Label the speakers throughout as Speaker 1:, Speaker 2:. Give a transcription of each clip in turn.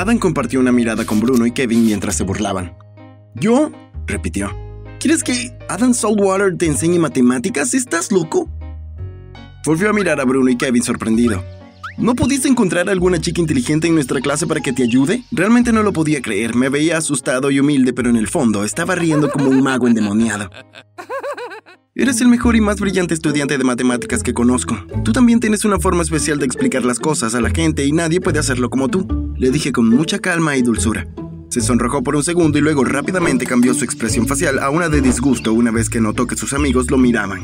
Speaker 1: Adam compartió una mirada con Bruno y Kevin mientras se burlaban. ¿Yo? repitió. ¿Quieres que Adam Saltwater te enseñe matemáticas? ¿Estás loco? Volvió a mirar a Bruno y Kevin sorprendido. ¿No pudiste encontrar alguna chica inteligente en nuestra clase para que te ayude? Realmente no lo podía creer. Me veía asustado y humilde, pero en el fondo estaba riendo como un mago endemoniado. Eres el mejor y más brillante estudiante de matemáticas que conozco. Tú también tienes una forma especial de explicar las cosas a la gente y nadie puede hacerlo como tú, le dije con mucha calma y dulzura. Se sonrojó por un segundo y luego rápidamente cambió su expresión facial a una de disgusto una vez que notó que sus amigos lo miraban.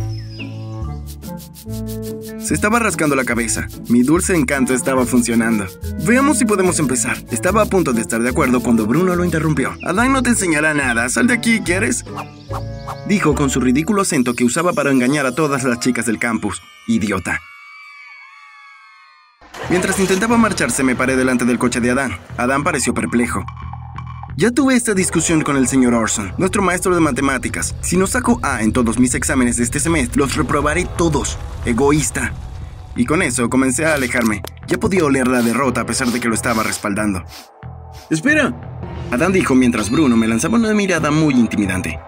Speaker 1: Se estaba rascando la cabeza. Mi dulce encanto estaba funcionando. Veamos si podemos empezar. Estaba a punto de estar de acuerdo cuando Bruno lo interrumpió. Adán no te enseñará nada. Sal de aquí, ¿quieres? Dijo con su ridículo acento que usaba para engañar a todas las chicas del campus. Idiota. Mientras intentaba marcharse, me paré delante del coche de Adán. Adán pareció perplejo. Ya tuve esta discusión con el señor Orson, nuestro maestro de matemáticas. Si no saco A en todos mis exámenes de este semestre, los reprobaré todos. Egoísta. Y con eso comencé a alejarme. Ya podía oler la derrota a pesar de que lo estaba respaldando. ¡Espera! Adán dijo mientras Bruno me lanzaba una mirada muy intimidante.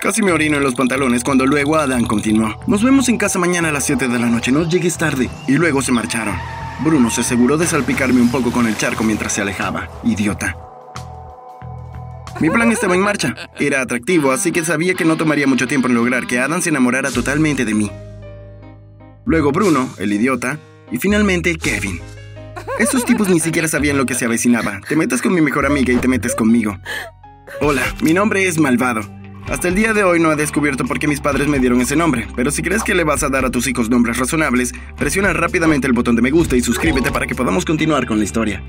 Speaker 1: Casi me orino en los pantalones cuando luego Adán continuó. Nos vemos en casa mañana a las 7 de la noche, no llegues tarde. Y luego se marcharon. Bruno se aseguró de salpicarme un poco con el charco mientras se alejaba. Idiota. Mi plan estaba en marcha. Era atractivo, así que sabía que no tomaría mucho tiempo en lograr que Adam se enamorara totalmente de mí. Luego Bruno, el idiota, y finalmente Kevin. Estos tipos ni siquiera sabían lo que se avecinaba. Te metes con mi mejor amiga y te metes conmigo. Hola, mi nombre es Malvado. Hasta el día de hoy no he descubierto por qué mis padres me dieron ese nombre, pero si crees que le vas a dar a tus hijos nombres razonables, presiona rápidamente el botón de me gusta y suscríbete para que podamos continuar con la historia.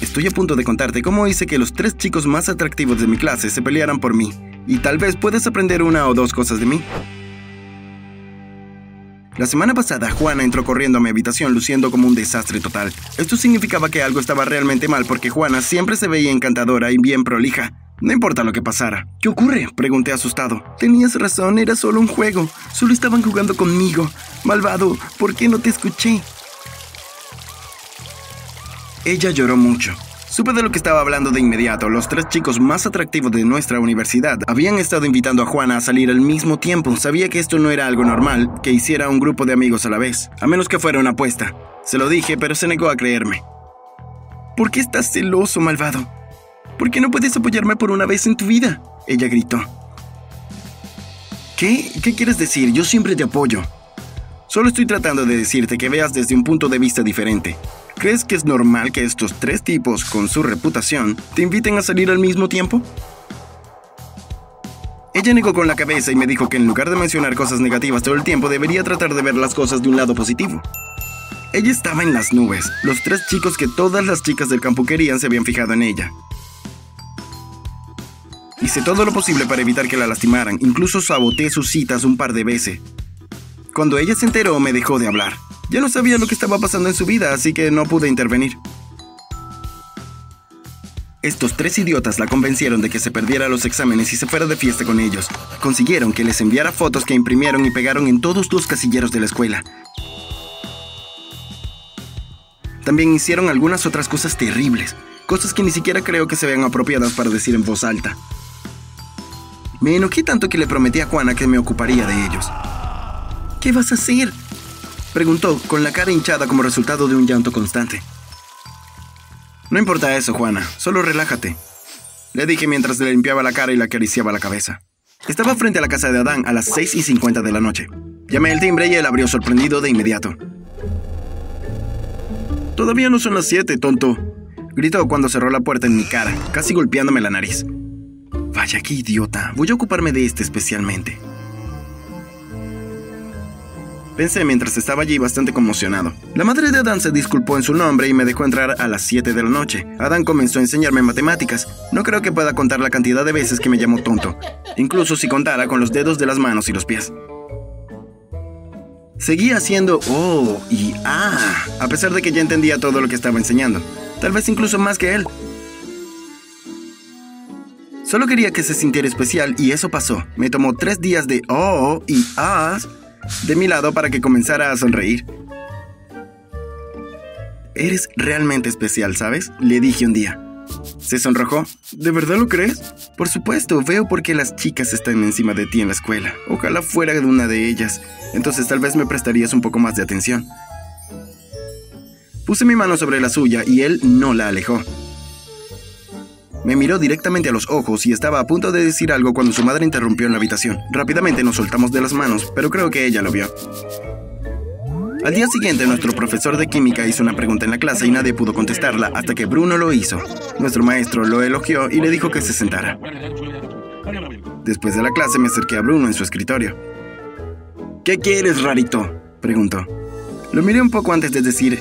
Speaker 1: Estoy a punto de contarte cómo hice que los tres chicos más atractivos de mi clase se pelearan por mí, y tal vez puedes aprender una o dos cosas de mí. La semana pasada, Juana entró corriendo a mi habitación luciendo como un desastre total. Esto significaba que algo estaba realmente mal porque Juana siempre se veía encantadora y bien prolija. No importa lo que pasara. ¿Qué ocurre? Pregunté asustado. Tenías razón, era solo un juego. Solo estaban jugando conmigo. Malvado, ¿por qué no te escuché? Ella lloró mucho. Supe de lo que estaba hablando de inmediato. Los tres chicos más atractivos de nuestra universidad habían estado invitando a Juana a salir al mismo tiempo. Sabía que esto no era algo normal, que hiciera un grupo de amigos a la vez, a menos que fuera una apuesta. Se lo dije, pero se negó a creerme. ¿Por qué estás celoso, malvado? ¿Por qué no puedes apoyarme por una vez en tu vida? Ella gritó. ¿Qué? ¿Qué quieres decir? Yo siempre te apoyo. Solo estoy tratando de decirte que veas desde un punto de vista diferente. ¿Crees que es normal que estos tres tipos, con su reputación, te inviten a salir al mismo tiempo? Ella negó con la cabeza y me dijo que en lugar de mencionar cosas negativas todo el tiempo, debería tratar de ver las cosas de un lado positivo. Ella estaba en las nubes. Los tres chicos que todas las chicas del campo querían se habían fijado en ella. Hice todo lo posible para evitar que la lastimaran, incluso saboteé sus citas un par de veces. Cuando ella se enteró, me dejó de hablar. Ya no sabía lo que estaba pasando en su vida, así que no pude intervenir. Estos tres idiotas la convencieron de que se perdiera los exámenes y se fuera de fiesta con ellos. Consiguieron que les enviara fotos que imprimieron y pegaron en todos los casilleros de la escuela. También hicieron algunas otras cosas terribles, cosas que ni siquiera creo que se vean apropiadas para decir en voz alta. Me enojé tanto que le prometí a Juana que me ocuparía de ellos. ¿Qué vas a hacer? Preguntó, con la cara hinchada como resultado de un llanto constante. No importa eso, Juana, solo relájate. Le dije mientras le limpiaba la cara y le acariciaba la cabeza. Estaba frente a la casa de Adán a las 6 y 50 de la noche. Llamé el timbre y él abrió sorprendido de inmediato. Todavía no son las 7, tonto. Gritó cuando cerró la puerta en mi cara, casi golpeándome la nariz. Vaya, qué idiota. Voy a ocuparme de este especialmente. Pensé mientras estaba allí bastante conmocionado. La madre de Adán se disculpó en su nombre y me dejó entrar a las 7 de la noche. Adán comenzó a enseñarme matemáticas. No creo que pueda contar la cantidad de veces que me llamó tonto, incluso si contara con los dedos de las manos y los pies. Seguía haciendo oh y ah, a pesar de que ya entendía todo lo que estaba enseñando. Tal vez incluso más que él. Solo quería que se sintiera especial y eso pasó. Me tomó tres días de oh y ah de mi lado para que comenzara a sonreír. eres realmente especial, ¿sabes? Le dije un día. Se sonrojó. ¿De verdad lo crees? Por supuesto, veo por qué las chicas están encima de ti en la escuela. Ojalá fuera de una de ellas. Entonces tal vez me prestarías un poco más de atención. Puse mi mano sobre la suya y él no la alejó. Me miró directamente a los ojos y estaba a punto de decir algo cuando su madre interrumpió en la habitación. Rápidamente nos soltamos de las manos, pero creo que ella lo vio. Al día siguiente, nuestro profesor de química hizo una pregunta en la clase y nadie pudo contestarla hasta que Bruno lo hizo. Nuestro maestro lo elogió y le dijo que se sentara. Después de la clase me acerqué a Bruno en su escritorio. ¿Qué quieres, rarito? preguntó. Lo miré un poco antes de decir,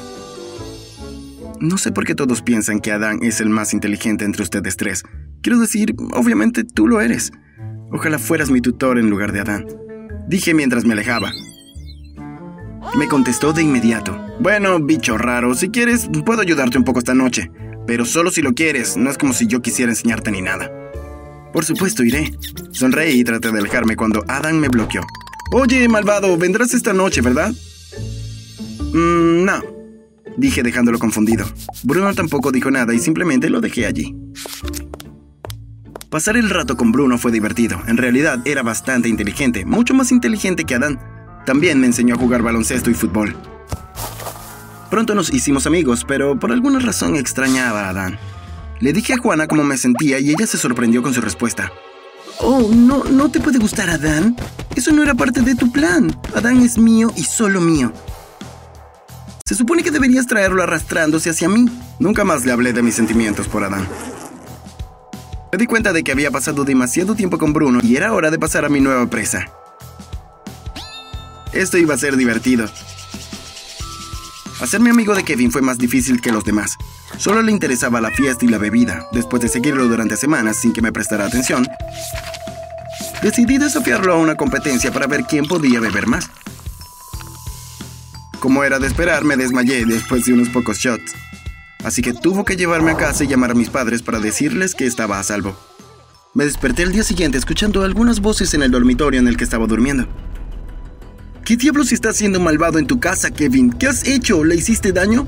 Speaker 1: no sé por qué todos piensan que Adán es el más inteligente entre ustedes tres. Quiero decir, obviamente tú lo eres. Ojalá fueras mi tutor en lugar de Adán. Dije mientras me alejaba. Me contestó de inmediato. Bueno, bicho raro, si quieres, puedo ayudarte un poco esta noche. Pero solo si lo quieres, no es como si yo quisiera enseñarte ni nada. Por supuesto, iré. Sonreí y traté de alejarme cuando Adam me bloqueó. Oye, malvado, vendrás esta noche, ¿verdad? Mmm, no. Dije dejándolo confundido. Bruno tampoco dijo nada y simplemente lo dejé allí. Pasar el rato con Bruno fue divertido. En realidad era bastante inteligente, mucho más inteligente que Adán. También me enseñó a jugar baloncesto y fútbol. Pronto nos hicimos amigos, pero por alguna razón extrañaba a Adán. Le dije a Juana cómo me sentía y ella se sorprendió con su respuesta. Oh, no, no te puede gustar Adán. Eso no era parte de tu plan. Adán es mío y solo mío. Se supone que deberías traerlo arrastrándose hacia mí. Nunca más le hablé de mis sentimientos por Adán. Me di cuenta de que había pasado demasiado tiempo con Bruno y era hora de pasar a mi nueva presa. Esto iba a ser divertido. Hacerme amigo de Kevin fue más difícil que los demás. Solo le interesaba la fiesta y la bebida. Después de seguirlo durante semanas sin que me prestara atención, decidí desafiarlo a una competencia para ver quién podía beber más. Como era de esperar, me desmayé después de unos pocos shots. Así que tuvo que llevarme a casa y llamar a mis padres para decirles que estaba a salvo. Me desperté el día siguiente escuchando algunas voces en el dormitorio en el que estaba durmiendo. ¿Qué diablos está haciendo malvado en tu casa, Kevin? ¿Qué has hecho? ¿Le hiciste daño?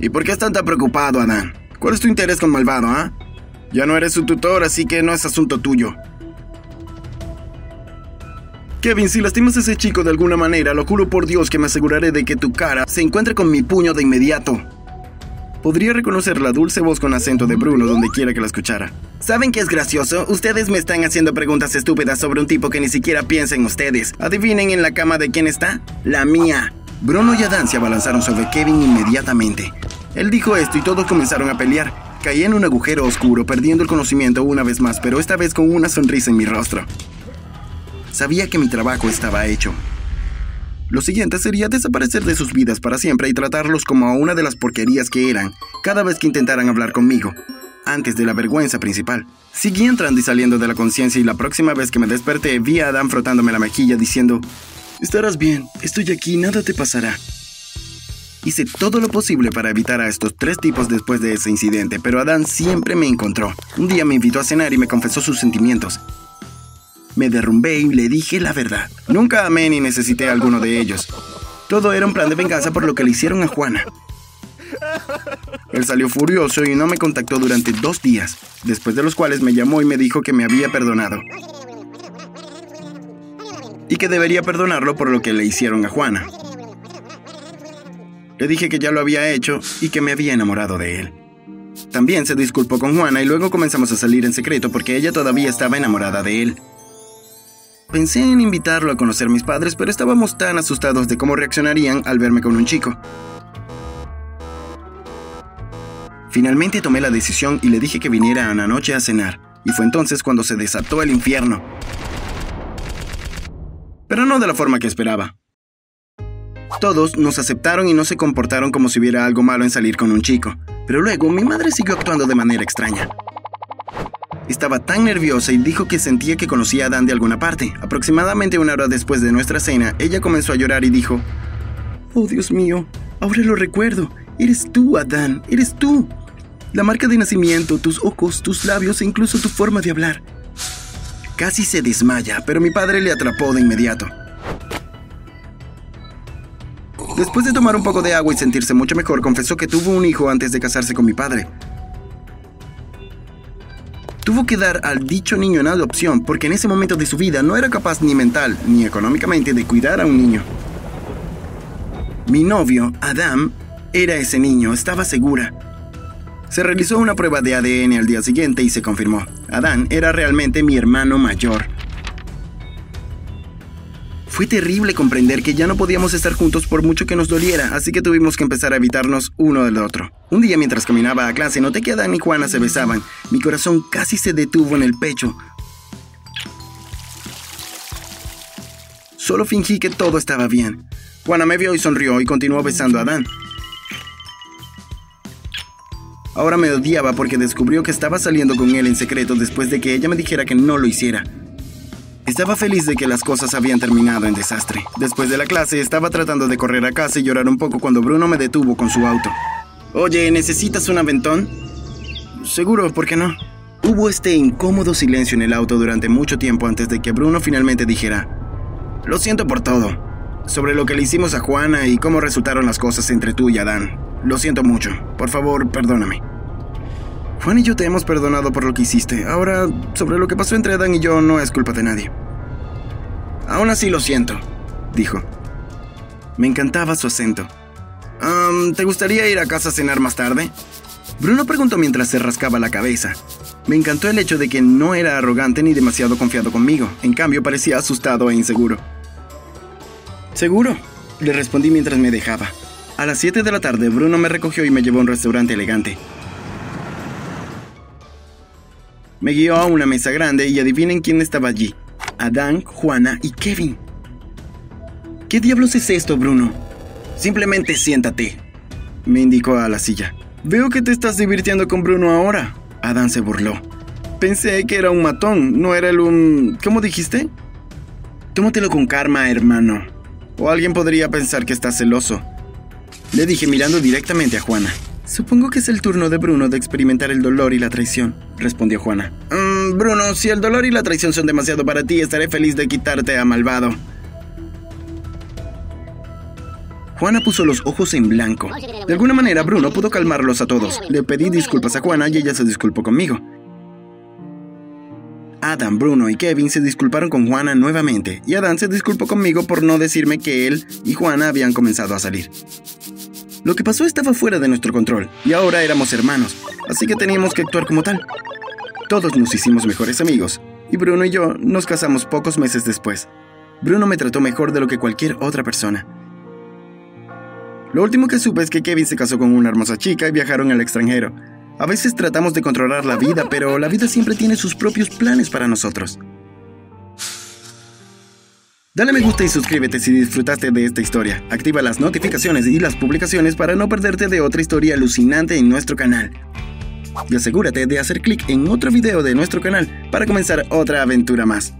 Speaker 1: ¿Y por qué estás tan preocupado, Adán? ¿Cuál es tu interés con malvado, ah? Ya no eres su tutor, así que no es asunto tuyo. Kevin, si lastimas a ese chico de alguna manera, lo juro por Dios que me aseguraré de que tu cara se encuentre con mi puño de inmediato. Podría reconocer la dulce voz con acento de Bruno donde quiera que la escuchara. ¿Saben qué es gracioso? Ustedes me están haciendo preguntas estúpidas sobre un tipo que ni siquiera piensa en ustedes. Adivinen en la cama de quién está. La mía. Bruno y Adán se abalanzaron sobre Kevin inmediatamente. Él dijo esto y todos comenzaron a pelear. Caí en un agujero oscuro, perdiendo el conocimiento una vez más, pero esta vez con una sonrisa en mi rostro. Sabía que mi trabajo estaba hecho. Lo siguiente sería desaparecer de sus vidas para siempre y tratarlos como a una de las porquerías que eran cada vez que intentaran hablar conmigo, antes de la vergüenza principal. Seguí entrando y saliendo de la conciencia y la próxima vez que me desperté vi a Adam frotándome la mejilla diciendo, Estarás bien, estoy aquí, nada te pasará. Hice todo lo posible para evitar a estos tres tipos después de ese incidente, pero Adán siempre me encontró. Un día me invitó a cenar y me confesó sus sentimientos. Me derrumbé y le dije la verdad. Nunca amé ni necesité a alguno de ellos. Todo era un plan de venganza por lo que le hicieron a Juana. Él salió furioso y no me contactó durante dos días, después de los cuales me llamó y me dijo que me había perdonado. Y que debería perdonarlo por lo que le hicieron a Juana. Le dije que ya lo había hecho y que me había enamorado de él. También se disculpó con Juana y luego comenzamos a salir en secreto porque ella todavía estaba enamorada de él. Pensé en invitarlo a conocer a mis padres, pero estábamos tan asustados de cómo reaccionarían al verme con un chico. Finalmente tomé la decisión y le dije que viniera a la noche a cenar, y fue entonces cuando se desató el infierno. Pero no de la forma que esperaba. Todos nos aceptaron y no se comportaron como si hubiera algo malo en salir con un chico, pero luego mi madre siguió actuando de manera extraña. Estaba tan nerviosa y dijo que sentía que conocía a Dan de alguna parte. Aproximadamente una hora después de nuestra cena, ella comenzó a llorar y dijo, Oh Dios mío, ahora lo recuerdo. Eres tú, Adán, eres tú. La marca de nacimiento, tus ojos, tus labios e incluso tu forma de hablar. Casi se desmaya, pero mi padre le atrapó de inmediato. Después de tomar un poco de agua y sentirse mucho mejor, confesó que tuvo un hijo antes de casarse con mi padre. Tuvo que dar al dicho niño en adopción porque en ese momento de su vida no era capaz ni mental ni económicamente de cuidar a un niño. Mi novio, Adam, era ese niño, estaba segura. Se realizó una prueba de ADN al día siguiente y se confirmó. Adán era realmente mi hermano mayor. Fue terrible comprender que ya no podíamos estar juntos por mucho que nos doliera, así que tuvimos que empezar a evitarnos uno del otro. Un día mientras caminaba a clase noté que Adán y Juana se besaban. Mi corazón casi se detuvo en el pecho. Solo fingí que todo estaba bien. Juana me vio y sonrió y continuó besando a Adán. Ahora me odiaba porque descubrió que estaba saliendo con él en secreto después de que ella me dijera que no lo hiciera. Estaba feliz de que las cosas habían terminado en desastre. Después de la clase estaba tratando de correr a casa y llorar un poco cuando Bruno me detuvo con su auto. Oye, ¿necesitas un aventón? Seguro, ¿por qué no? Hubo este incómodo silencio en el auto durante mucho tiempo antes de que Bruno finalmente dijera, Lo siento por todo, sobre lo que le hicimos a Juana y cómo resultaron las cosas entre tú y Adán. Lo siento mucho. Por favor, perdóname. Juan y yo te hemos perdonado por lo que hiciste. Ahora, sobre lo que pasó entre Adán y yo no es culpa de nadie. Aún así lo siento, dijo. Me encantaba su acento. ¿Te gustaría ir a casa a cenar más tarde? Bruno preguntó mientras se rascaba la cabeza. Me encantó el hecho de que no era arrogante ni demasiado confiado conmigo. En cambio, parecía asustado e inseguro. Seguro, le respondí mientras me dejaba. A las 7 de la tarde, Bruno me recogió y me llevó a un restaurante elegante. Me guió a una mesa grande y adivinen quién estaba allí. Adán, Juana y Kevin. ¿Qué diablos es esto, Bruno? Simplemente siéntate, me indicó a la silla. Veo que te estás divirtiendo con Bruno ahora. Adán se burló. Pensé que era un matón, no era el un... ¿Cómo dijiste? Tómatelo con karma, hermano. O alguien podría pensar que estás celoso. Le dije mirando directamente a Juana. Supongo que es el turno de Bruno de experimentar el dolor y la traición, respondió Juana. Mm, Bruno, si el dolor y la traición son demasiado para ti, estaré feliz de quitarte a malvado. Juana puso los ojos en blanco. De alguna manera, Bruno pudo calmarlos a todos. Le pedí disculpas a Juana y ella se disculpó conmigo. Adam, Bruno y Kevin se disculparon con Juana nuevamente, y Adam se disculpó conmigo por no decirme que él y Juana habían comenzado a salir. Lo que pasó estaba fuera de nuestro control, y ahora éramos hermanos, así que teníamos que actuar como tal. Todos nos hicimos mejores amigos, y Bruno y yo nos casamos pocos meses después. Bruno me trató mejor de lo que cualquier otra persona. Lo último que supe es que Kevin se casó con una hermosa chica y viajaron al extranjero, a veces tratamos de controlar la vida, pero la vida siempre tiene sus propios planes para nosotros. Dale me gusta y suscríbete si disfrutaste de esta historia. Activa las notificaciones y las publicaciones para no perderte de otra historia alucinante en nuestro canal. Y asegúrate de hacer clic en otro video de nuestro canal para comenzar otra aventura más.